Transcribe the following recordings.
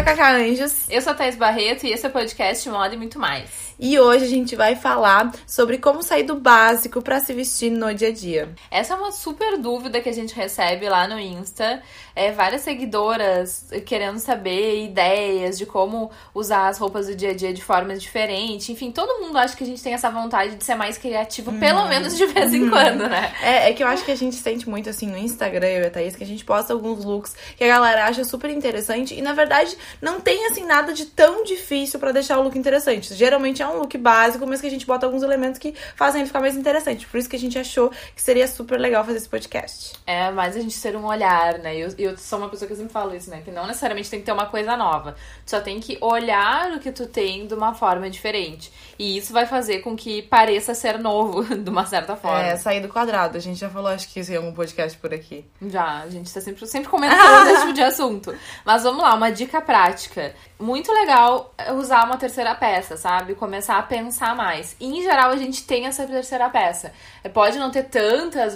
a Cacá Anjos. Eu sou a Thais Barreto e esse é o podcast Moda e Muito Mais. E hoje a gente vai falar sobre como sair do básico para se vestir no dia a dia. Essa é uma super dúvida que a gente recebe lá no Insta. É, várias seguidoras querendo saber ideias de como usar as roupas do dia a dia de formas diferentes. Enfim, todo mundo acha que a gente tem essa vontade de ser mais criativo, pelo menos de vez em quando, né? É, é que eu acho que a gente sente muito assim no Instagram, eu e a Thaís, que a gente posta alguns looks que a galera acha super interessante e na verdade não tem assim nada de tão difícil para deixar o look interessante. Geralmente é um look básico, mas que a gente bota alguns elementos que fazem ele ficar mais interessante. Por isso que a gente achou que seria super legal fazer esse podcast. É, mais a gente ter um olhar, né? Eu, eu sou uma pessoa que sempre falo isso, né? Que não necessariamente tem que ter uma coisa nova. Tu só tem que olhar o que tu tem de uma forma diferente. E isso vai fazer com que pareça ser novo, de uma certa forma. É, sair do quadrado. A gente já falou, acho que isso em algum podcast por aqui. Já, a gente tá sempre, sempre comentando esse tipo de assunto. Mas vamos lá, uma dica prática prática. Muito legal usar uma terceira peça, sabe? Começar a pensar mais. E, em geral, a gente tem essa terceira peça. Pode não ter tantas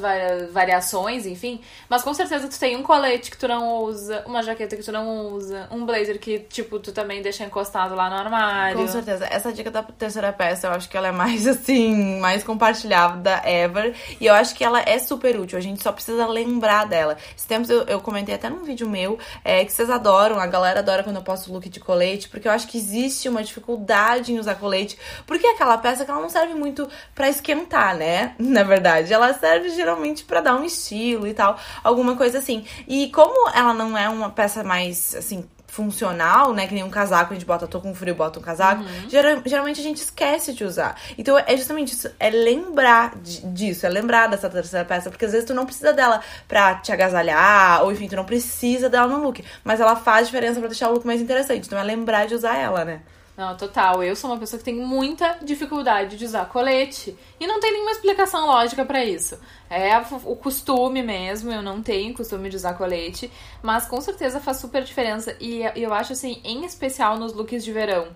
variações, enfim, mas com certeza tu tem um colete que tu não usa, uma jaqueta que tu não usa, um blazer que, tipo, tu também deixa encostado lá no armário. Com certeza. Essa dica da terceira peça, eu acho que ela é mais, assim, mais compartilhada ever. E eu acho que ela é super útil. A gente só precisa lembrar dela. Esse tempo eu, eu comentei até num vídeo meu é, que vocês adoram, a galera adora quando eu posto look de colete, porque eu acho que existe uma dificuldade em usar colete, porque é aquela peça que ela não serve muito para esquentar, né? Na verdade, ela serve geralmente para dar um estilo e tal, alguma coisa assim. E como ela não é uma peça mais assim funcional, né? Que nem um casaco, a gente bota, tô com frio, bota um casaco. Uhum. Geral, geralmente a gente esquece de usar. Então é justamente isso, é lembrar de, disso, é lembrar dessa terceira peça, porque às vezes tu não precisa dela pra te agasalhar, ou enfim, tu não precisa dela no look, mas ela faz diferença para deixar o look mais interessante. Então é lembrar de usar ela, né? Não, total. Eu sou uma pessoa que tem muita dificuldade de usar colete e não tem nenhuma explicação lógica para isso. É o costume mesmo, eu não tenho costume de usar colete, mas com certeza faz super diferença e eu acho assim, em especial nos looks de verão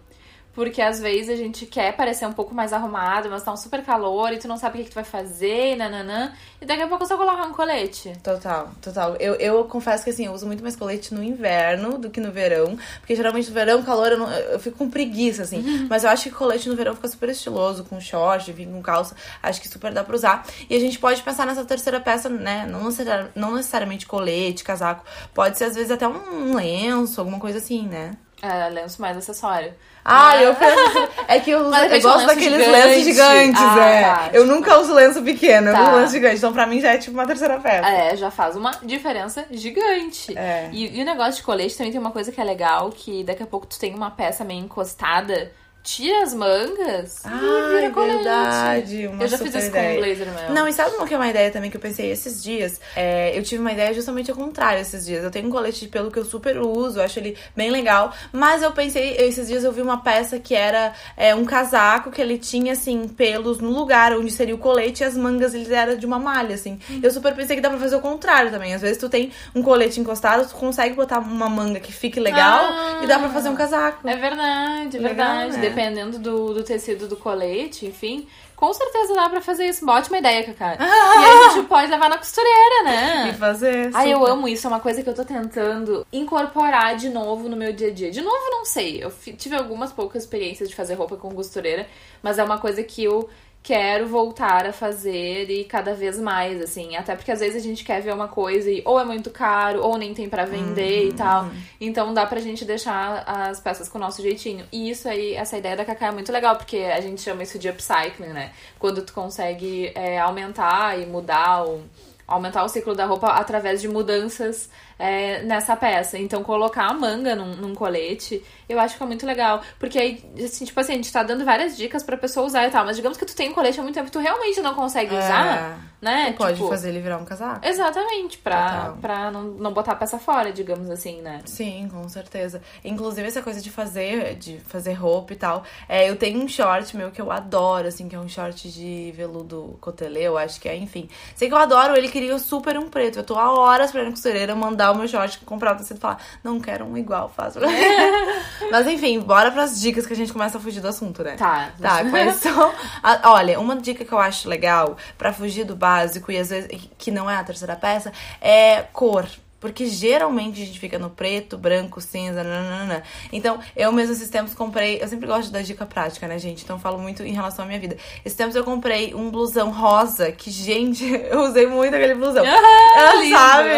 porque às vezes a gente quer parecer um pouco mais arrumado, mas tá um super calor e tu não sabe o que, que tu vai fazer, nananã. E daqui a pouco só colocar um colete. Total, total. Eu, eu confesso que assim, eu uso muito mais colete no inverno do que no verão. Porque geralmente no verão, calor, eu, não, eu fico com preguiça, assim. Uhum. Mas eu acho que colete no verão fica super estiloso, com short, enfim, com calça. Acho que super dá pra usar. E a gente pode pensar nessa terceira peça, né? Não, necessari não necessariamente colete, casaco. Pode ser, às vezes, até um lenço, alguma coisa assim, né? É, lenço mais acessório. Ah, eu penso. É que eu, eu gosto daqueles gigante. lenços gigantes, ah, é. Tá, eu tipo... nunca uso lenço pequeno, tá. eu uso lenço gigante. Então pra mim já é tipo uma terceira peça. É, já faz uma diferença gigante. É. E, e o negócio de colete também tem uma coisa que é legal, que daqui a pouco tu tem uma peça meio encostada tira as mangas ah, é verdade. Uma eu já fiz isso ideia. com um blazer meu. Não, e sabe uma que é uma ideia também que eu pensei esses dias? É, eu tive uma ideia justamente ao contrário esses dias. Eu tenho um colete de pelo que eu super uso, acho ele bem legal. Mas eu pensei, esses dias eu vi uma peça que era é, um casaco que ele tinha, assim, pelos no lugar onde seria o colete e as mangas ele era de uma malha, assim. Hum. Eu super pensei que dá pra fazer o contrário também. Às vezes tu tem um colete encostado, tu consegue botar uma manga que fique legal ah, e dá pra fazer um casaco. É verdade, é verdade. Legal, né? Dependendo do, do tecido do colete, enfim, com certeza dá pra fazer isso. Uma ótima ideia, Cacá. e a gente pode levar na costureira, né? E fazer. Ai, eu amo isso. É uma coisa que eu tô tentando incorporar de novo no meu dia a dia. De novo, não sei. Eu tive algumas poucas experiências de fazer roupa com costureira, mas é uma coisa que eu quero voltar a fazer e cada vez mais, assim. Até porque às vezes a gente quer ver uma coisa e ou é muito caro, ou nem tem para vender uhum. e tal. Então dá pra gente deixar as peças com o nosso jeitinho. E isso aí, essa ideia da Cacá é muito legal, porque a gente chama isso de upcycling, né? Quando tu consegue é, aumentar e mudar o aumentar o ciclo da roupa através de mudanças é, nessa peça. Então, colocar a manga num, num, colete, eu acho que é muito legal. Porque aí, assim, tipo assim, a gente tá dando várias dicas pra pessoa usar e tal. Mas digamos que tu tem um colete há muito tempo e tu realmente não consegue é, usar, né? Tu pode tipo, fazer ele virar um casaco. Exatamente, pra, pra não, não botar a peça fora, digamos assim, né? Sim, com certeza. Inclusive, essa coisa de fazer, de fazer roupa e tal. É, eu tenho um short meu que eu adoro, assim, que é um short de veludo cotelê, eu acho que é, enfim. Sei que eu adoro, ele queria super um preto. Eu tô há horas pra ir na costureira mandar o meu short, comprar o tecido e falar, não quero um igual, faço. Mas enfim, bora pras dicas que a gente começa a fugir do assunto, né? Tá. Tá, quais são. A, olha, uma dica que eu acho legal para fugir do básico e às vezes que não é a terceira peça é cor Porque geralmente a gente fica no preto, branco, cinza, nanana. Então, eu mesmo esses tempos comprei. Eu sempre gosto da dica prática, né, gente? Então, falo muito em relação à minha vida. Esses tempos eu comprei um blusão rosa, que, gente, eu usei muito aquele blusão. Ela lindo, sabe?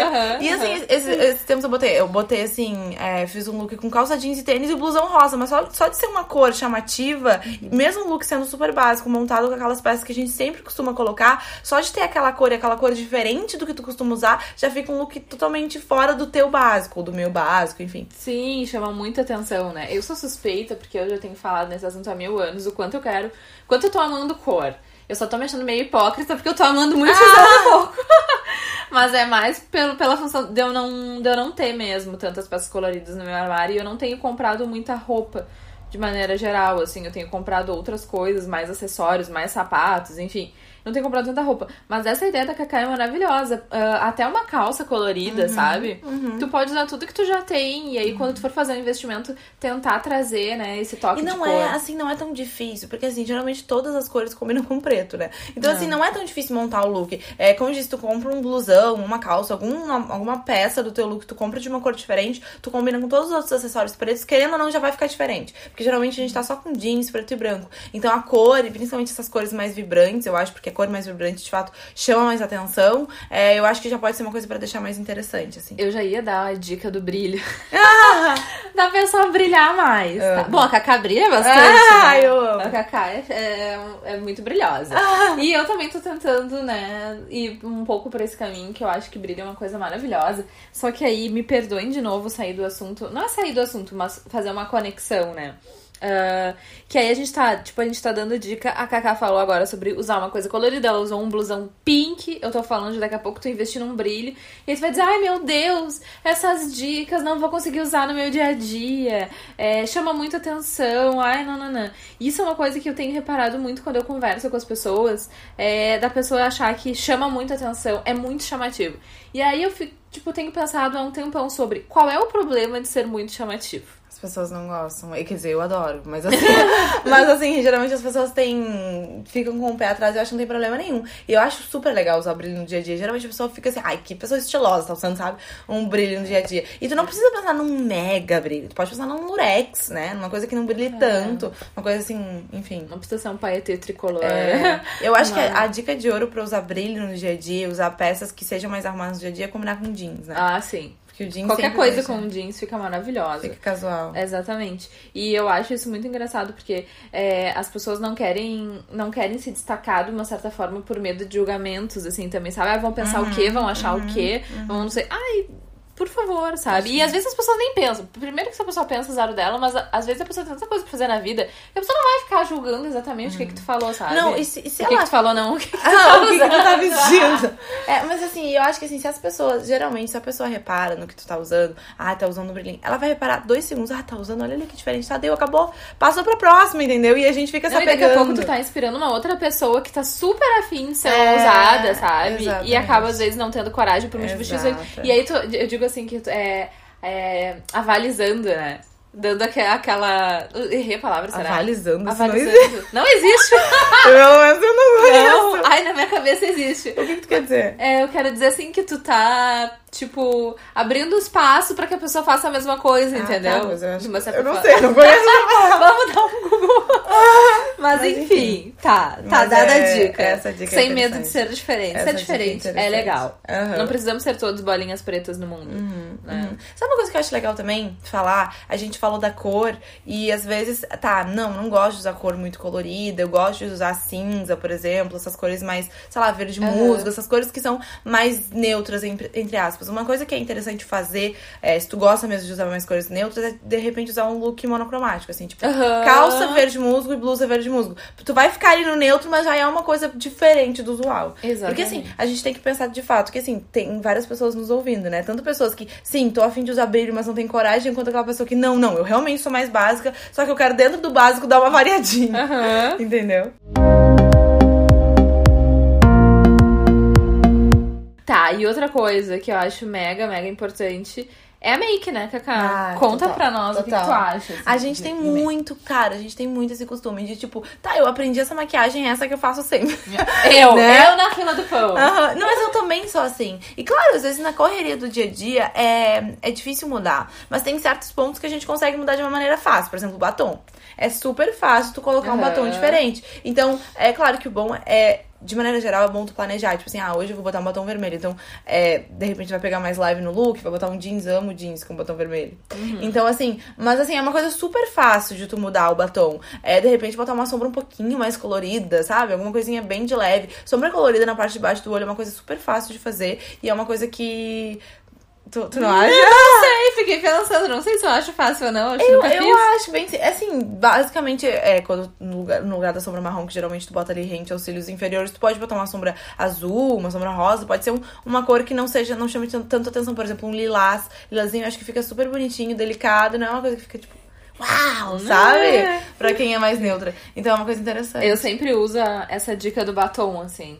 e assim, aham. esses, esses tempos eu botei. Eu botei assim, é, fiz um look com calça jeans e tênis e o blusão rosa. Mas só, só de ser uma cor chamativa, mesmo o look sendo super básico, montado com aquelas peças que a gente sempre costuma colocar, só de ter aquela cor e aquela cor diferente do que tu costuma usar, já fica um look totalmente fora do teu básico, do meu básico, enfim. Sim, chama muita atenção, né? Eu sou suspeita, porque eu já tenho falado nesse assunto há mil anos, o quanto eu quero, quanto eu tô amando cor. Eu só tô me achando meio hipócrita porque eu tô amando muito e usando pouco. Mas é mais pelo, pela função de eu, não, de eu não ter mesmo tantas peças coloridas no meu armário e eu não tenho comprado muita roupa de maneira geral, assim. Eu tenho comprado outras coisas, mais acessórios, mais sapatos, enfim. Não tenho comprado tanta roupa. Mas essa ideia da Cacá é maravilhosa. Ah, até uma calça colorida, sabe? Tu pode usar tudo que tu já tem. E aí, quando tu for fazer um investimento, tentar trazer, né, esse toque E de não cor. é, assim, não é tão difícil, porque assim, geralmente todas as cores combinam com preto, né? Então, assim, não é tão difícil montar o look. É, como eu disse, tu compra um blusão, uma calça, alguma, alguma peça do teu look, tu compra de uma cor diferente, tu combina com todos os outros acessórios pretos, querendo ou não, já vai ficar diferente. Porque geralmente a gente tá só com jeans, preto e branco. Então a cor, e principalmente essas cores mais vibrantes, eu acho, porque a cor mais vibrante, de fato, chama mais atenção, é, eu acho que já pode ser uma coisa pra deixar mais interessante, assim. Eu já ia dar a dica do brilho. da pessoa brilhar mais. tá? Bom, a Cacá brilha bastante. Ah, né? eu amo. A Cacá é, é, é muito brilhosa. E eu também tô tentando, né, ir um pouco por esse caminho, que eu acho que brilho é uma coisa maravilhosa. Só que aí, me perdoem de novo sair do assunto. Não é sair do assunto, mas fazer uma conexão, né? Ah, que aí a gente tá, tipo, a gente tá dando dica. A Kaká falou agora sobre usar uma coisa colorida. Ela usou um blusão pink. Eu tô falando de daqui a pouco tu investir num brilho. E aí tu vai dizer, ai meu Deus, essas dicas não vou conseguir usar no meu dia a dia. É, chama muita atenção. Ai, não, não, não. Isso é uma coisa que eu tenho reparado muito quando eu converso com as pessoas. É, da pessoa achar que chama muita atenção. É muito chamativo. E aí eu fico, tipo, tenho pensado há um tempão sobre qual é o problema de ser muito chamativo. As pessoas não gostam. E, Quer dizer, eu adoro. Mas assim, mas assim, geralmente as pessoas têm. ficam com o pé atrás e eu acho que não tem problema nenhum. E eu acho super legal usar brilho no dia a dia. Geralmente a pessoa fica assim, ai, que pessoa estilosa, tá usando, sabe? Um brilho no dia a dia. E tu não precisa pensar num mega brilho. Tu pode pensar num lurex, né? Numa coisa que não brilhe tanto. Uma coisa assim, enfim. Não precisa ser um paetê tricolor. É, eu acho que Mas- a, a dica de ouro pra usar brilho no dia a dia, usar peças que sejam mais arrumadas no dia a dia, é combinar com jeans, né? Ah, sim. Porque o jeans Qualquer coisa deixa- com jeans fica maravilhosa. Fica casual. Exatamente. E eu acho isso muito engraçado porque é, as pessoas não querem não querem se destacar de uma certa forma por medo de julgamentos, assim, também, sabe? Ah, vão pensar o quê? Vão achar o quê? Vão não sei. Ai, por favor, sabe? E às vezes as pessoas nem pensam. Primeiro que se a pessoa pensa, azar o dela, mas às vezes a pessoa tem tanta coisa pra fazer na vida que a pessoa não vai ficar julgando exatamente o que, que tu falou, sabe? Não, e se, e se o que, ela que tu falou, não. O que, que tu Ah, o que, que tu tá vestindo? É, mas assim, eu acho que assim, se as pessoas, geralmente, se a pessoa repara no que tu tá usando, ah, tá usando um brilhinho, ela vai reparar dois segundos, ah, tá usando, olha ali que diferente, tá, deu, acabou, passou pra próxima, entendeu? E a gente fica se Não, e daqui a pouco tu tá inspirando uma outra pessoa que tá super afim de ser É, ousada, sabe? E exatamente. acaba, às vezes, não tendo coragem por motivos X. E aí tu, eu digo assim que tu é, é avalizando, né? Dando aque- aquela. Errei a palavra, será? Avalizando, isso não Avalizando. Não existe. Pelo menos eu não conheço. Não. Ai, na minha cabeça existe. O que que tu quer dizer? É, eu quero dizer assim que tu tá, tipo, abrindo espaço pra que a pessoa faça a mesma coisa, entendeu? Ah, tá, mas eu, acho... Eu não sei, não conheço. Vamos dar um Google. mas, Mas enfim, enfim. Tá, tá Mas dada é- a dica. essa dica é Sem medo de ser diferente. Essa Ser é diferente é, interessante. legal. Aham. Não precisamos ser todos bolinhas pretas no mundo. né? Uhum. Sabe uma coisa que eu acho legal também falar? A gente falou da cor e às vezes, tá, não, não gosto de usar cor muito colorida, eu gosto de usar cinza, por exemplo, essas cores mais, sei lá, verde musgo, essas cores que são mais neutras, entre, aspas. Uma coisa que é interessante fazer, é, se tu gosta mesmo de usar mais cores neutras, é de repente usar um look monocromático, assim, tipo, calça verde musgo e blusa verde musgo. Tu vai ficar ali no neutro, mas já é uma coisa diferente do usual. Exatamente. Porque assim, a gente tem que pensar de fato que assim, tem várias pessoas nos ouvindo, né? Tanto pessoas que, sim, tô afim de usar brilho, mas não tem coragem, quanto aquela pessoa que, não, não, eu realmente sou mais básica, só que eu quero dentro do básico dar uma variadinha. Aham. Entendeu? Tá, e outra coisa que eu acho mega, mega importante é a make, né, Cacá? Ah, Conta total, pra nós o que, total. tu acha. assim, A gente tem de make. muito, cara, a gente tem muito esse costume de tipo, tá, eu aprendi essa maquiagem, essa que eu faço sempre. Eu, Né? eu na fila do pão. Não, mas eu também sou assim. E claro, às vezes na correria do dia a dia é, é difícil mudar. Mas tem certos pontos que a gente consegue mudar de uma maneira fácil. Por exemplo, o batom. É super fácil tu colocar um batom diferente. Então, é claro que o bom é. De maneira geral, é bom tu planejar. Tipo assim, ah, hoje eu vou botar um batom vermelho. Então, é, de repente vai pegar mais live no look, vai botar um jeans, amo jeans com batom vermelho. Então, assim, mas assim, é uma coisa super fácil de tu mudar o batom. É, de repente, botar uma sombra um pouquinho mais colorida, sabe? Alguma coisinha bem de leve. Sombra colorida na parte de baixo do olho é uma coisa super fácil de fazer. E é uma coisa que. Tu, tu não acha? Não sei, fiquei pensando, não sei se eu acho fácil ou não, acho Eu, eu acho bem. Assim, basicamente, é quando no lugar, no lugar da sombra marrom, que geralmente tu bota ali rente aos cílios inferiores, tu pode botar uma sombra azul, uma sombra rosa, pode ser um- uma cor que não seja, não chame tan- tanto atenção, por exemplo, um lilás. Lilazinho, eu acho que fica super bonitinho, delicado, não é uma coisa que fica tipo. Uau, sabe? É. Pra quem é mais neutra. Então é uma coisa interessante. Eu sempre uso essa dica do batom, assim.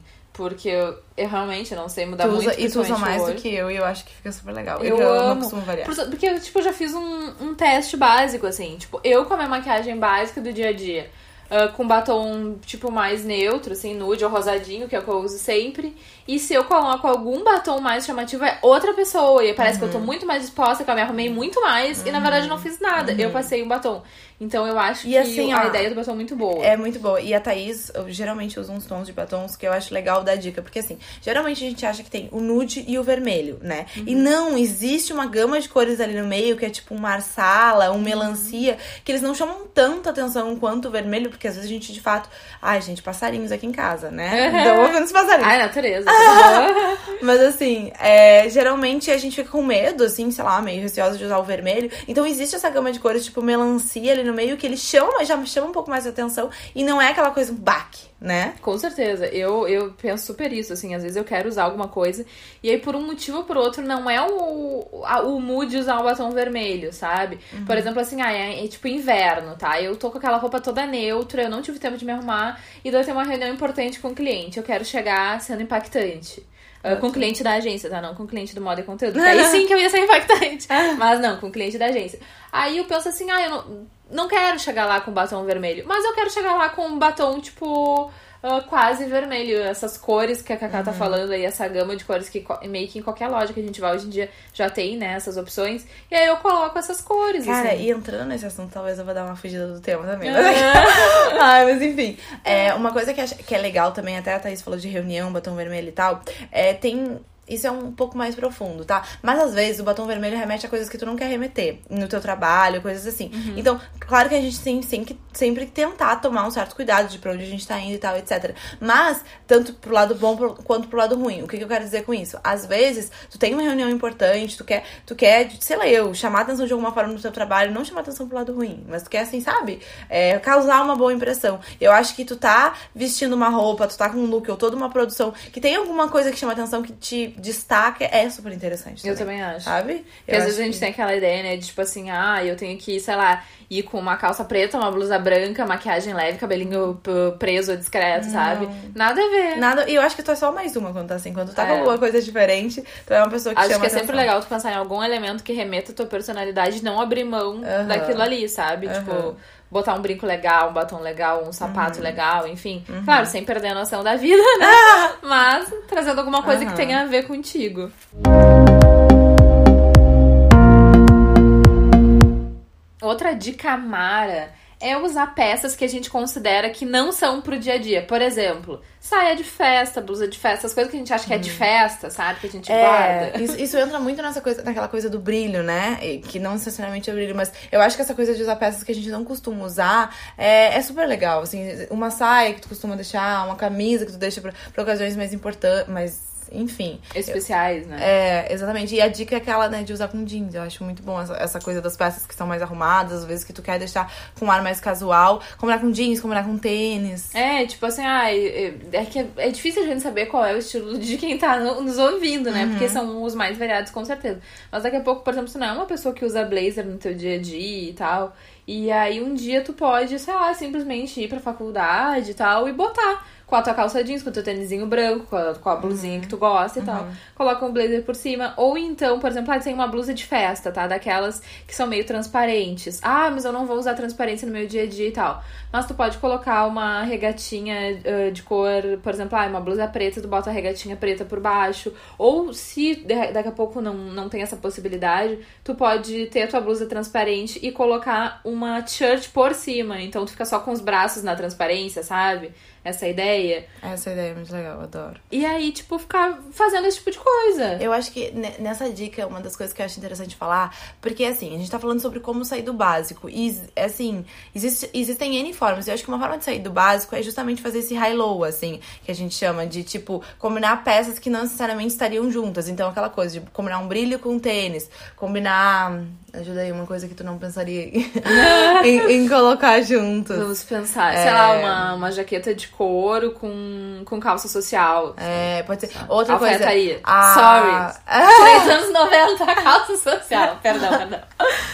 Porque eu, eu realmente não sei mudar Tu muito. usa, e tu usa mais o do que eu, e eu acho que fica super legal. Eu E que eu não amo. costumo variar. Por- Porque eu, tipo, já fiz um, um teste básico, assim. Tipo, eu com a minha maquiagem básica do dia a dia. Ah, com batom, tipo, mais neutro, assim, nude ou rosadinho, que é o que eu uso sempre. E se eu coloco algum batom mais chamativo, é outra pessoa. E parece que eu tô Uhum. muito mais disposta, que eu me arrumei muito mais. E na verdade eu não fiz nada. Eu passei um batom. Então eu acho Uhum. E que assim, a ó, ideia do batom é muito boa. É muito boa. E a Thaís, eu geralmente uso uns tons de batons que eu acho legal dar dica. Porque assim, geralmente a gente acha que tem o nude e o vermelho, né? E não, existe uma gama de cores ali no meio que é tipo um marsala, um melancia, que eles não chamam tanto atenção quanto o vermelho, porque às vezes a gente de fato. Ai, gente, passarinhos aqui em casa, né? Então ouvindo os passarinhos. Ai, natureza. bom? Mas assim, é, geralmente a gente fica com medo, assim, sei lá, meio receosa de usar o vermelho. Então existe essa gama de cores, tipo melancia ali no meio, que eles chamam, mas já chama um pouco mais de atenção. E não é aquela coisa, um baque, né? Com certeza. Eu, eu penso super isso, assim. Às vezes eu quero usar alguma coisa. E aí, por um motivo ou por outro, não é o, a- o mood de usar um batom vermelho, sabe? Por exemplo, assim, ah, é, é tipo inverno, tá? Eu tô com aquela roupa toda neutra, eu não tive tempo de me arrumar. E daí eu tenho uma reunião importante com o cliente. Eu quero chegar sendo impactante. Ah, com o cliente da agência, tá? Não com o cliente do moda e conteúdo. Aí sim que eu ia ser impactante. Mas não, com o cliente da agência. Aí eu penso assim, ah, eu não, não quero chegar lá com batom vermelho. Mas eu quero chegar lá com um batom, tipo, ah, quase vermelho. Essas cores que a Cacá Uhum. tá falando aí, essa gama de cores que meio que em qualquer loja que a gente vai hoje em dia já tem, né? Essas opções. E aí eu coloco essas cores, Cara, assim. e entrando nesse assunto, talvez eu vou dar uma fugida do tema também. Ah. Mas, Ai, mas enfim. É, uma coisa que, acho- que é legal também, até a Thaís falou de reunião, batom vermelho e tal, é, tem. Isso é um pouco mais profundo, tá? Mas às vezes o batom vermelho remete a coisas que tu não quer remeter no teu trabalho, coisas assim. Então, claro que a gente tem, tem que sempre tentar tomar um certo cuidado de pra onde a gente tá indo e tal, etc. Mas, tanto pro lado bom quanto pro lado ruim. O que, que eu quero dizer com isso? Às vezes, tu tem uma reunião importante, tu quer, tu quer, sei lá, eu, chamar atenção de alguma forma no teu trabalho, não chamar atenção pro lado ruim, mas tu quer, assim, sabe? É, causar uma boa impressão. Eu acho que tu tá vestindo uma roupa, tu tá com um look ou toda uma produção que tem alguma coisa que chama atenção, que te destaca, é super interessante. Eu também acho. Sabe? Porque às vezes acho a gente que- tem aquela ideia, né? De tipo assim, ah, eu tenho que, sei lá, ir com uma calça preta, uma blusa branca, maquiagem leve, cabelinho preso, discreto, sabe? Nada a ver. Nada, e eu acho que tu é só mais uma quando tá assim. Quando tu tá com É. alguma coisa diferente, tu é uma pessoa que Acho chama que é sempre legal tu pensar em algum elemento que remeta a tua personalidade e não abrir mão daquilo ali, sabe? Tipo, botar um brinco legal, um batom legal, um sapato Uhum. legal, enfim. Claro, sem perder a noção da vida, né? Mas trazendo alguma coisa que tenha a ver contigo. Outra dica mara é usar peças que a gente considera que não são pro dia a dia. Por exemplo, saia de festa, blusa de festa, as coisas que a gente acha que é de festa, sabe? Que a gente Uhum. É, guarda. isso, isso entra muito nessa coisa, naquela coisa do brilho, né? E Que não necessariamente é brilho, mas eu acho que essa coisa de usar peças que a gente não costuma usar é, é super legal. Assim, uma saia que tu costuma deixar, uma camisa que tu deixa pra, pra ocasiões mais importantes, mas enfim. Especiais, né? É, exatamente. E a dica é aquela, né, de usar com jeans. Eu acho muito bom essa, essa coisa das peças que são mais arrumadas, às vezes que tu quer deixar com um ar mais casual. Combinar com jeans, combinar com tênis. É, tipo assim, ai, é, é que é, é difícil a gente saber qual é o estilo de quem tá no- nos ouvindo, né? Porque são os mais variados, com certeza. Mas daqui a pouco, por exemplo, se não é uma pessoa que usa blazer no teu dia a dia e tal. E aí um dia tu pode, sei lá, simplesmente ir pra faculdade e tal e botar com a tua calça jeans, com o teu tênisinho branco, com a, com a blusinha que tu gosta e tal. Coloca um blazer por cima. Ou então, por exemplo, ah, tem uma blusa de festa, tá? Daquelas que são meio transparentes. Ah, mas eu não vou usar transparência no meu dia a dia e tal. Mas tu pode colocar uma regatinha uh, de cor, por exemplo, ah, uma blusa preta, tu bota a regatinha preta por baixo. Ou se daqui a pouco não, não tem essa possibilidade, tu pode ter a tua blusa transparente e colocar uma t-shirt por cima. Então tu fica só com os braços na transparência, sabe? Essa ideia. Essa ideia é muito legal, adoro. E aí, tipo, ficar fazendo esse tipo de coisa. Eu acho que nessa dica, uma das coisas que eu acho interessante falar, porque assim, a gente tá falando sobre como sair do básico. E assim, existe, existem N formas. Eu acho que uma forma de sair do básico é justamente fazer esse high-low, assim, que a gente chama de, tipo, combinar peças que não necessariamente estariam juntas. Então, aquela coisa de combinar um brilho com um tênis, combinar. Ajuda aí, uma coisa que tu não pensaria em, em, colocar juntos. Vamos pensar. É... Sei lá, uma, uma jaqueta de couro com, com calça social. É, pode ser. Outra Alfaiataria. coisa. Ah. Sorry. Três anos 90, calça social. perdão, perdão.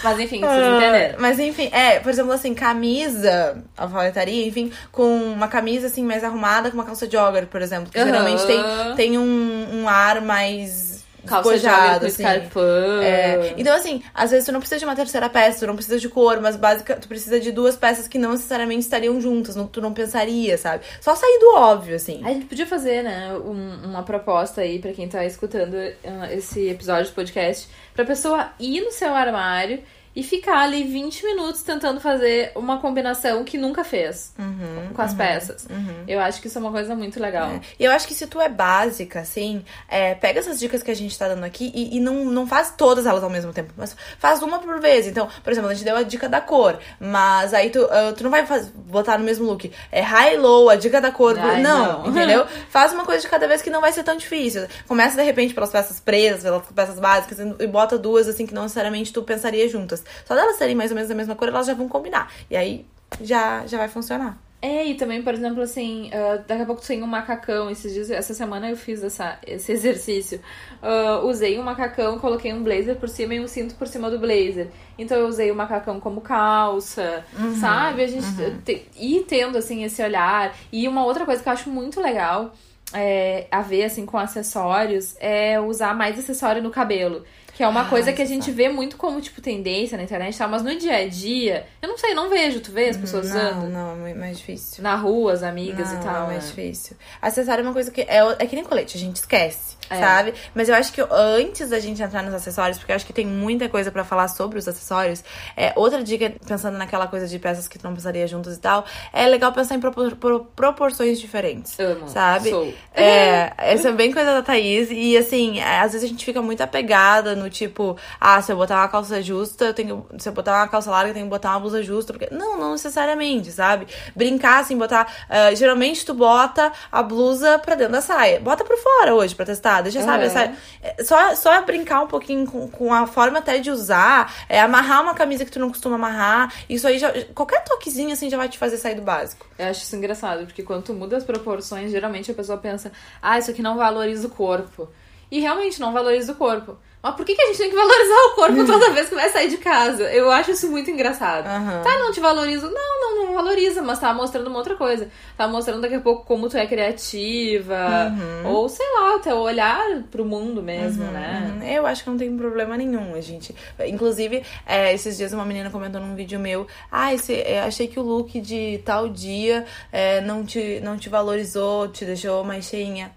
Mas enfim, vocês uh, entenderam. Mas enfim, é, por exemplo, assim, camisa, alfaiataria, enfim, com uma camisa assim mais arrumada, com uma calça jogger, por exemplo. Que uh -huh. geralmente tem, tem um, um ar mais calça despojado, assim. escarpão. É. Então, assim, às vezes tu não precisa de uma terceira peça, tu não precisa de cor, mas básica, tu precisa de duas peças que não necessariamente estariam juntas, não, tu não pensaria, sabe? Só sair do óbvio, assim. A gente podia fazer, né, um, uma proposta aí para quem tá escutando uh, esse episódio do podcast, pra pessoa ir no seu armário e ficar ali 20 minutos tentando fazer uma combinação que nunca fez uhum, com as uhum, peças. Uhum. Eu acho que isso é uma coisa muito legal. É. E eu acho que se tu é básica, assim, é, pega essas dicas que a gente tá dando aqui e, e, não, não faz todas elas ao mesmo tempo, mas faz uma por vez. Então, por exemplo, a gente deu a dica da cor, mas aí tu, uh, tu não vai faz, botar no mesmo look. É high low, a dica da cor. Ai, não, não, entendeu? faz uma coisa de cada vez que não vai ser tão difícil. Começa de repente pelas peças presas, pelas peças básicas e bota duas, assim, que não necessariamente tu pensaria juntas. Só delas serem mais ou menos da mesma cor, elas já vão combinar. E aí já, já vai funcionar. É, e também, por exemplo, assim, uh, daqui a pouco tu tem um macacão. Esses dias, essa semana eu fiz essa, esse exercício. Uh, usei um macacão, coloquei um blazer por cima e um cinto por cima do blazer. Então eu usei o macacão como calça, uhum, sabe? A gente uhum. te, ir tendo, assim, esse olhar. E uma outra coisa que eu acho muito legal é, a ver, assim, com acessórios é usar mais acessório no cabelo. Que é uma ah, coisa que a gente vê muito como, tipo, tendência na internet e tal, mas no dia a dia, eu não sei, não vejo. Tu vê as pessoas não, usando? Não, é mais difícil. Na rua, as amigas não, e tal. É mais é. difícil. Acessório é uma coisa que. É, é que nem colete, a gente esquece. É. Sabe? Mas eu acho que antes da gente entrar nos acessórios, porque eu acho que tem muita coisa para falar sobre os acessórios, é, outra dica, pensando naquela coisa de peças que tu não precisaria juntas e tal, é legal pensar em propor, pro, proporções diferentes. Amo. Sabe? Sou. É, essa é bem coisa da Thaís. E assim, é, às vezes a gente fica muito apegada no tipo, ah, se eu botar uma calça justa, eu tenho. Se eu botar uma calça larga, eu tenho que botar uma blusa justa. Porque... Não, não necessariamente, sabe? Brincar assim, botar. Uh, geralmente tu bota a blusa pra dentro da saia. Bota por fora hoje pra testar. Deixa, sabe? Essa, é, só, só brincar um pouquinho com, com a forma até de usar. É, amarrar uma camisa que tu não costuma amarrar. Isso aí já. Qualquer toquezinho assim já vai te fazer sair do básico. Eu acho isso engraçado, porque quando tu muda as proporções, geralmente a pessoa pensa, ah, isso aqui não valoriza o corpo. E realmente não valoriza o corpo. Mas por que, que a gente tem que valorizar o corpo toda vez que vai sair de casa? Eu acho isso muito engraçado. Uhum. Tá, não te valoriza? Não, não, não valoriza, mas tá mostrando uma outra coisa. Tá mostrando daqui a pouco como tu é criativa. Uhum. Ou, sei lá, o teu olhar pro mundo mesmo, uhum, né? Uhum. Eu acho que não tem problema nenhum, a gente. Inclusive, é, esses dias uma menina comentou num vídeo meu: Ah, esse, achei que o look de tal dia é, não, te, não te valorizou, te deixou mais cheinha.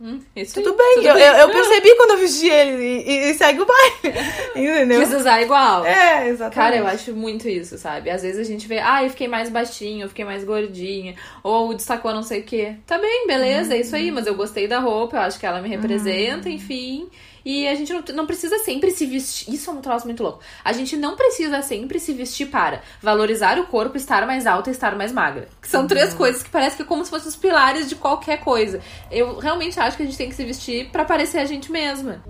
Hum, tudo aí, bem. tudo eu, bem. Eu, eu, percebi quando eu vesti ele e, e, segue o baile. Entendeu? Quis usar igual. É, exatamente. Cara, eu acho muito isso, sabe? Às vezes a gente vê, ah, eu fiquei mais baixinho, eu fiquei mais gordinha, ou destacou não sei o quê. Tá bem, beleza, uhum. é isso aí, mas eu gostei da roupa, eu acho que ela me representa, uhum. enfim. E a gente não, não precisa sempre se vestir. Isso é um troço muito louco. A gente não precisa sempre se vestir para valorizar o corpo, estar mais alta e estar mais magra. Que são uhum. três coisas que parece que é como se fossem os pilares de qualquer coisa. Eu realmente acho que a gente tem que se vestir para parecer a gente mesma.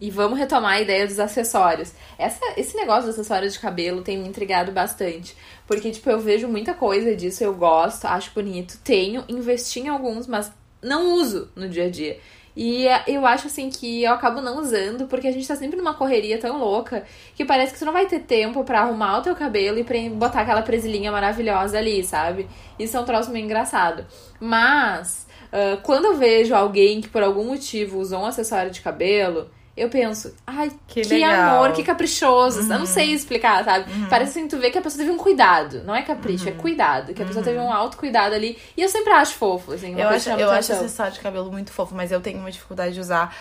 E vamos retomar a ideia dos acessórios. Essa, esse negócio dos acessórios de cabelo tem me intrigado bastante. Porque, tipo, eu vejo muita coisa disso, eu gosto, acho bonito, tenho, investi em alguns, mas não uso no dia a dia. E eu acho assim que eu acabo não usando, porque a gente tá sempre numa correria tão louca que parece que tu não vai ter tempo para arrumar o teu cabelo e pra botar aquela presilhinha maravilhosa ali, sabe? Isso é um troço meio engraçado. Mas, uh, quando eu vejo alguém que por algum motivo usou um acessório de cabelo, eu penso, ai, que, que amor, que caprichoso. Uhum. Eu não sei explicar, sabe? Uhum. Parece assim, tu vê que a pessoa teve um cuidado. Não é capricho, é uhum. é cuidado. Que a pessoa teve uhum. um autocuidado ali. E eu sempre acho fofo, assim. eu acho, eu acho acessório de cabelo muito fofo, mas eu tenho uma dificuldade de usar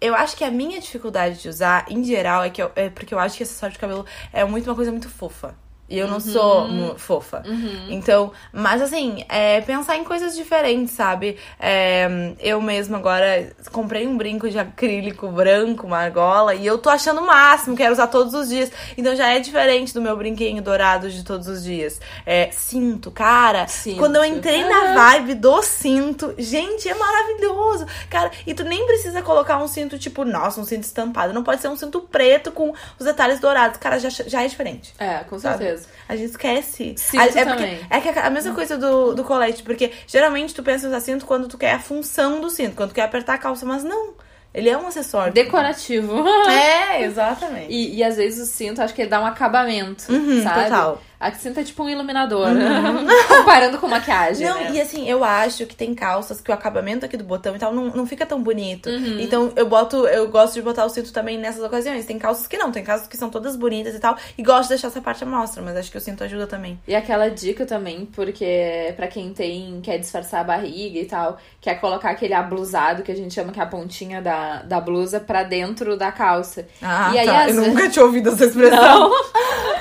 eu acho que a minha dificuldade de usar, em geral, é que eu, é porque eu acho que acessório de cabelo é muito uma coisa muito fofa. E eu não uhum. sou fofa. Uhum. Então, mas assim, é pensar em coisas diferentes, sabe? É, eu mesma agora comprei um brinco de acrílico branco, uma argola, e eu tô achando o máximo, quero usar todos os dias. Então já é diferente do meu brinquinho dourado de todos os dias. É, cinto, cara. Cinto. Quando eu entrei na vibe do cinto, gente, é maravilhoso. Cara, e tu nem precisa colocar um cinto tipo, nossa, um cinto estampado. Não pode ser um cinto preto com os detalhes dourados. Cara, já, já é diferente. É, com certeza. Sabe? A gente esquece. Cinto é também. é é a mesma coisa do, do colete, porque geralmente tu pensa no cinto quando tu quer a função do cinto, quando tu quer apertar a calça, mas não. Ele é um acessório. Decorativo. É, exatamente. E, e às vezes o cinto, acho que ele dá um acabamento, uhum, sabe? Total. A cinta é tipo um iluminador, uhum. comparando com maquiagem. Não, né? e assim, eu acho que tem calças que o acabamento aqui do botão e tal não, não fica tão bonito. Uhum. Então eu boto, eu gosto de botar o cinto também nessas ocasiões. Tem calças que não, tem calças que são todas bonitas e tal. E gosto de deixar essa parte à mostra, mas acho que o cinto ajuda também. E aquela dica também, porque para quem tem, quer disfarçar a barriga e tal, quer colocar aquele ablusado que a gente chama que é a pontinha da, da blusa pra dentro da calça. Ah, e aí, tá. As... Eu nunca tinha ouvido essa expressão. Não.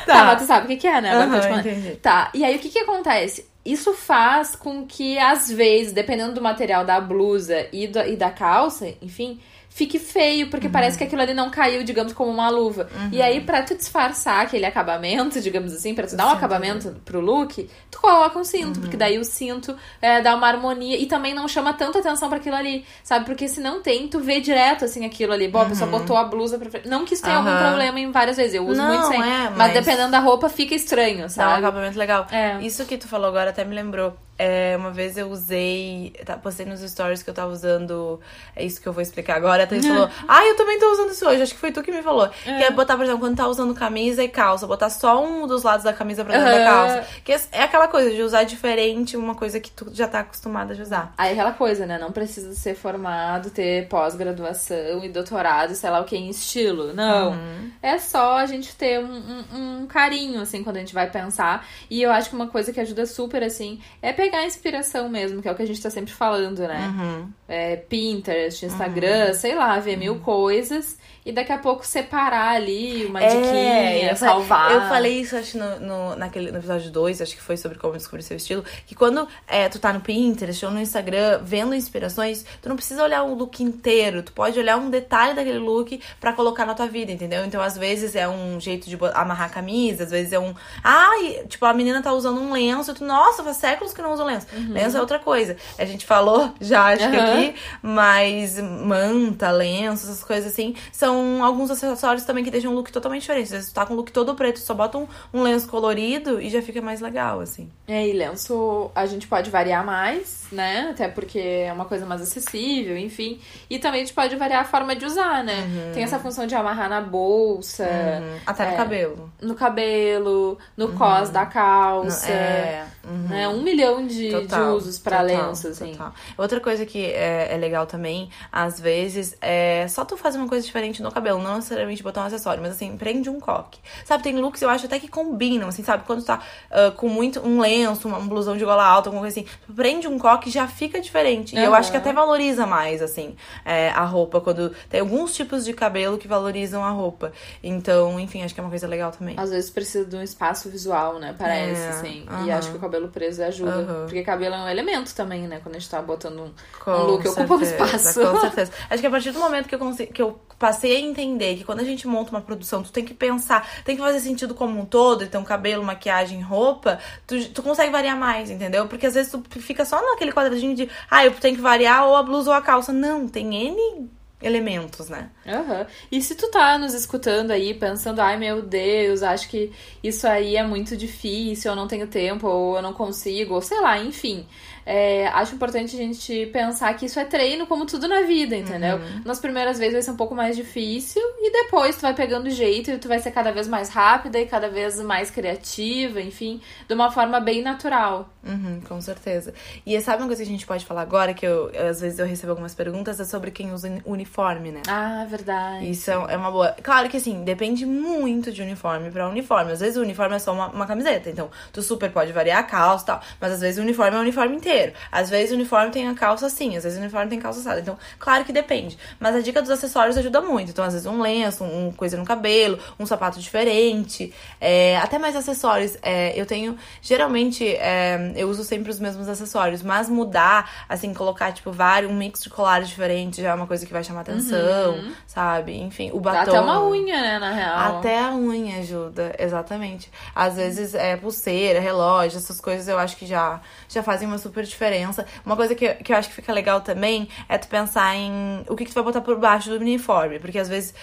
tá. tá, mas tu sabe o que, que é, né? Agora uhum, entendi. Tá, e aí o que que acontece? Isso faz com que, às vezes, dependendo do material da blusa e, do, e da calça, enfim, fique feio, porque uhum. parece que aquilo ali não caiu, digamos, como uma luva. Uhum. E aí, pra tu disfarçar aquele acabamento, digamos assim, pra tu dar um acabamento pro look, tu coloca um cinto, uhum. porque daí o cinto é, dá uma harmonia e também não chama tanta atenção para aquilo ali, sabe? Porque se não tem, tu vê direto, assim, aquilo ali. Bom, a pessoa uhum. botou a blusa pra frente. Não que isso tenha algum problema em várias vezes, eu uso não, muito sem. É, mas... mas... dependendo da roupa, fica estranho, sabe? Dá um acabamento legal. É. Isso que tu falou agora até me lembrou. É, uma vez eu usei, tá, postei nos stories que eu tava usando, é isso que eu vou explicar agora. A Thaís falou, ah, eu também tô usando isso hoje, acho que foi tu que me falou. É. Que é botar, por exemplo, quando tá usando camisa e calça, botar só um dos lados da camisa pra dentro uhum. da calça. Que é aquela coisa de usar diferente uma coisa que tu já tá acostumada a usar. Aí aquela coisa, né? Não precisa ser formado, ter pós-graduação e doutorado, sei lá o que, em estilo. Não. Uhum. É só a gente ter um, um, um carinho, assim, quando a gente vai pensar. E eu acho que uma coisa que ajuda super, assim, é pegar pegar inspiração mesmo, que é o que a gente tá sempre falando, né? Uhum. É, Pinterest, Instagram, uhum. sei lá, ver mil coisas e daqui a pouco separar ali uma é, diquinha, salvar. Eu falei isso, acho, no, no, naquele, no episódio 2, acho que foi sobre como descobrir seu estilo, que quando é, tu tá no Pinterest ou no Instagram vendo inspirações, tu não precisa olhar o look inteiro, tu pode olhar um detalhe daquele look para colocar na tua vida, entendeu? Então, às vezes é um jeito de amarrar a camisa, às vezes é um. Ai, tipo, a menina tá usando um lenço, tu, nossa, faz séculos que não usa um lenço. Uhum. Lenço é outra coisa. A gente falou já, acho uhum. que aqui, mas manta, lenço, essas coisas assim, são alguns acessórios também que deixam um look totalmente diferente. Tu tá com um look todo preto, só bota um, um lenço colorido e já fica mais legal, assim. É, e lenço a gente pode variar mais, né? Até porque é uma coisa mais acessível, enfim. E também a gente pode variar a forma de usar, né? Uhum. Tem essa função de amarrar na bolsa. Uhum. Até é, no cabelo. No cabelo, no uhum. cos da calça. É. Né? Um milhão de, total, de usos para lenço, assim. Total. Outra coisa que é, é legal também, às vezes, é só tu fazer uma coisa diferente no cabelo, não necessariamente botar um acessório, mas assim, prende um coque. Sabe, tem looks eu acho até que combinam, assim, sabe? Quando tu tá uh, com muito um lenço, um blusão de gola alta, alguma coisa assim, tu prende um coque já fica diferente. E eu acho que até valoriza mais, assim, é, a roupa, quando tem alguns tipos de cabelo que valorizam a roupa. Então, enfim, acho que é uma coisa legal também. Às vezes precisa de um espaço visual, né? Parece, é, assim. E acho que o cabelo preso ajuda. Porque cabelo é um elemento também, né? Quando a gente tá botando um, um look, certeza, ocupa um espaço. Com certeza. Acho que a partir do momento que eu, que eu passei a entender que quando a gente monta uma produção, tu tem que pensar, tem que fazer sentido como um todo, então cabelo, maquiagem, roupa, tu, tu consegue variar mais, entendeu? Porque às vezes tu fica só naquele quadradinho de, ah, eu tenho que variar ou a blusa ou a calça. Não, tem N elementos, né? Uhum. E se tu tá nos escutando aí, pensando, ai meu Deus, acho que isso aí é muito difícil, eu não tenho tempo, ou eu não consigo, ou sei lá, enfim. é, acho importante a gente pensar que isso é treino, como tudo na vida, entendeu? Uhum. Nas primeiras vezes vai ser um pouco mais difícil e depois tu vai pegando jeito e tu vai ser cada vez mais rápida e cada vez mais criativa, enfim, de uma forma bem natural. Uhum, com certeza. E sabe uma coisa que a gente pode falar agora, que eu, às vezes eu recebo algumas perguntas, é sobre quem usa uniforme, né? Ah, verdade. Isso é é uma boa. Claro que assim, depende muito de uniforme pra uniforme. Às vezes o uniforme é só uma, uma camiseta, então tu super pode variar a calça e tal. Mas às vezes o uniforme é o uniforme inteiro. Às vezes o uniforme tem a calça assim, às vezes o uniforme tem calça assada. Então, claro que depende. Mas a dica dos acessórios ajuda muito. Então, às vezes um lenço, um, um coisa no cabelo, um sapato diferente, é, até mais acessórios. É, eu tenho, geralmente, é, eu uso sempre os mesmos acessórios, mas mudar, assim, colocar, tipo, vários, um mix de colares diferentes já é uma coisa que vai chamar atenção, sabe? Enfim, o Dá batom. até uma unha, né, na real. Até a unha ajuda, exatamente. Às vezes é pulseira, relógio, essas coisas eu acho que já, já fazem uma super diferença. Uma coisa que, que eu acho que fica legal também é tu pensar em o que, que tu vai botar por baixo do uniforme. Porque às vezes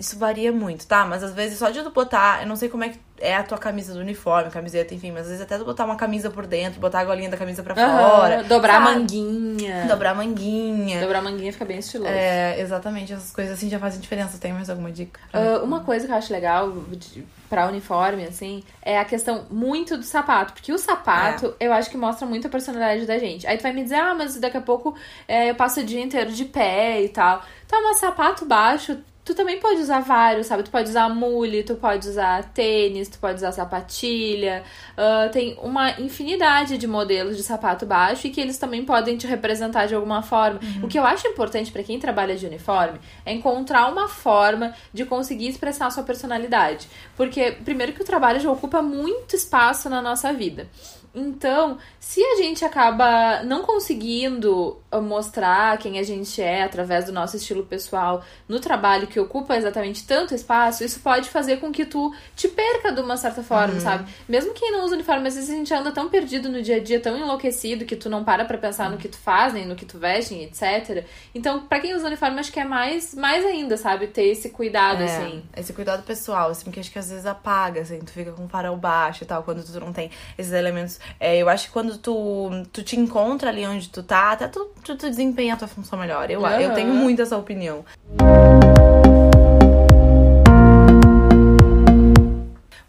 isso varia muito, tá? Mas às vezes só de tu botar, eu não sei como é que é a tua camisa do uniforme, camiseta, enfim, mas às vezes até tu botar uma camisa por dentro, botar a golinha da camisa pra fora. dobrar a sabe? manguinha. Dobrar a manguinha. Dobrar a manguinha fica bem estiloso. É, exatamente, essas coisas assim já fazem diferença. Tem mais alguma dica? Ah, uma coisa que eu acho legal de, pra uniforme, assim, é a questão muito do sapato. Porque o sapato, eu acho que mostra muito a personalidade da gente. Aí tu vai me dizer, ah, mas daqui a pouco é, eu passo o dia inteiro de pé e tal. Tá, mas sapato baixo, tu também pode usar vários, sabe? Tu pode usar mule, tu pode usar tênis, tu pode usar sapatilha. Ah, tem uma infinidade de modelos de sapato baixo e que eles também podem te representar de alguma forma. O que eu acho importante pra quem trabalha de uniforme é encontrar uma forma de conseguir expressar a sua personalidade. Porque, primeiro, que o trabalho já ocupa muito espaço na nossa vida. Então, se a gente acaba não conseguindo uh, mostrar quem a gente é através do nosso estilo pessoal no trabalho que ocupa exatamente tanto espaço, isso pode fazer com que tu te perca de uma certa forma, sabe? Mesmo quem não usa uniforme, às vezes a gente anda tão perdido no dia a dia, tão enlouquecido, que tu não para pra pensar no que tu faz, nem no que tu veste, etc. Então, pra quem usa uniforme, acho que é mais, mais ainda, sabe? Ter esse cuidado, É, assim. Esse cuidado pessoal, assim, porque acho que às vezes apaga, assim, tu fica com o farol baixo e tal, quando tu não tem esses elementos. É, eu acho que quando tu, tu te encontra ali onde tu tá, até tu, tu, tu desempenha a tua função melhor. Eu, eu Aham. tenho muito essa opinião.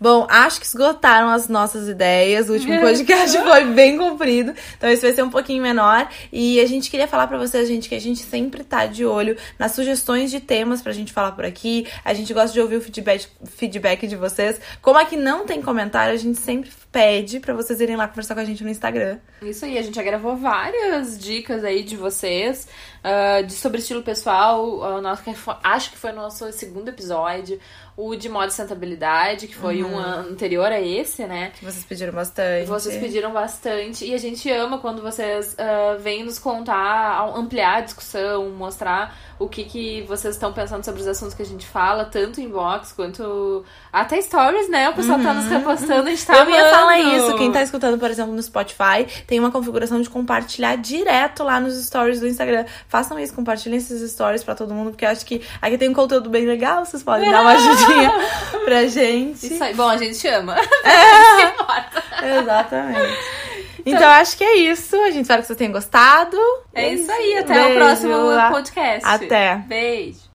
Bom, acho que esgotaram as nossas ideias. O último podcast foi bem comprido, então esse vai ser um pouquinho menor. E a gente queria falar pra vocês, gente, que a gente sempre tá de olho nas sugestões de temas pra gente falar por aqui. A gente gosta de ouvir o feedback, feedback de vocês. Como aqui não tem comentário, a gente sempre pede pra vocês irem lá conversar com a gente no Instagram. Isso aí, a gente já gravou várias dicas aí de vocês ah, de, sobre estilo pessoal. O nosso, acho que foi o nosso segundo episódio. O de modo sustentabilidade, que foi um anterior a esse, né? Que vocês pediram bastante. Vocês pediram bastante e a gente ama quando vocês ah, vêm nos contar, ampliar a discussão, mostrar o que, que vocês estão pensando sobre os assuntos que a gente fala, tanto em box quanto até stories, né? O pessoal tá nos repostando, a gente tá Eu ia falar isso. Quem tá escutando, por exemplo, no Spotify, tem uma configuração de compartilhar direto lá nos stories do Instagram. Façam isso, compartilhem esses stories pra todo mundo, porque eu acho que aqui tem um conteúdo bem legal. Vocês podem dar uma pra gente. Isso aí. Bom, a gente ama. Exatamente. Então, acho que é isso. A gente espera que vocês tenham gostado. É isso aí, até Beijo. o próximo podcast. Até. Beijo.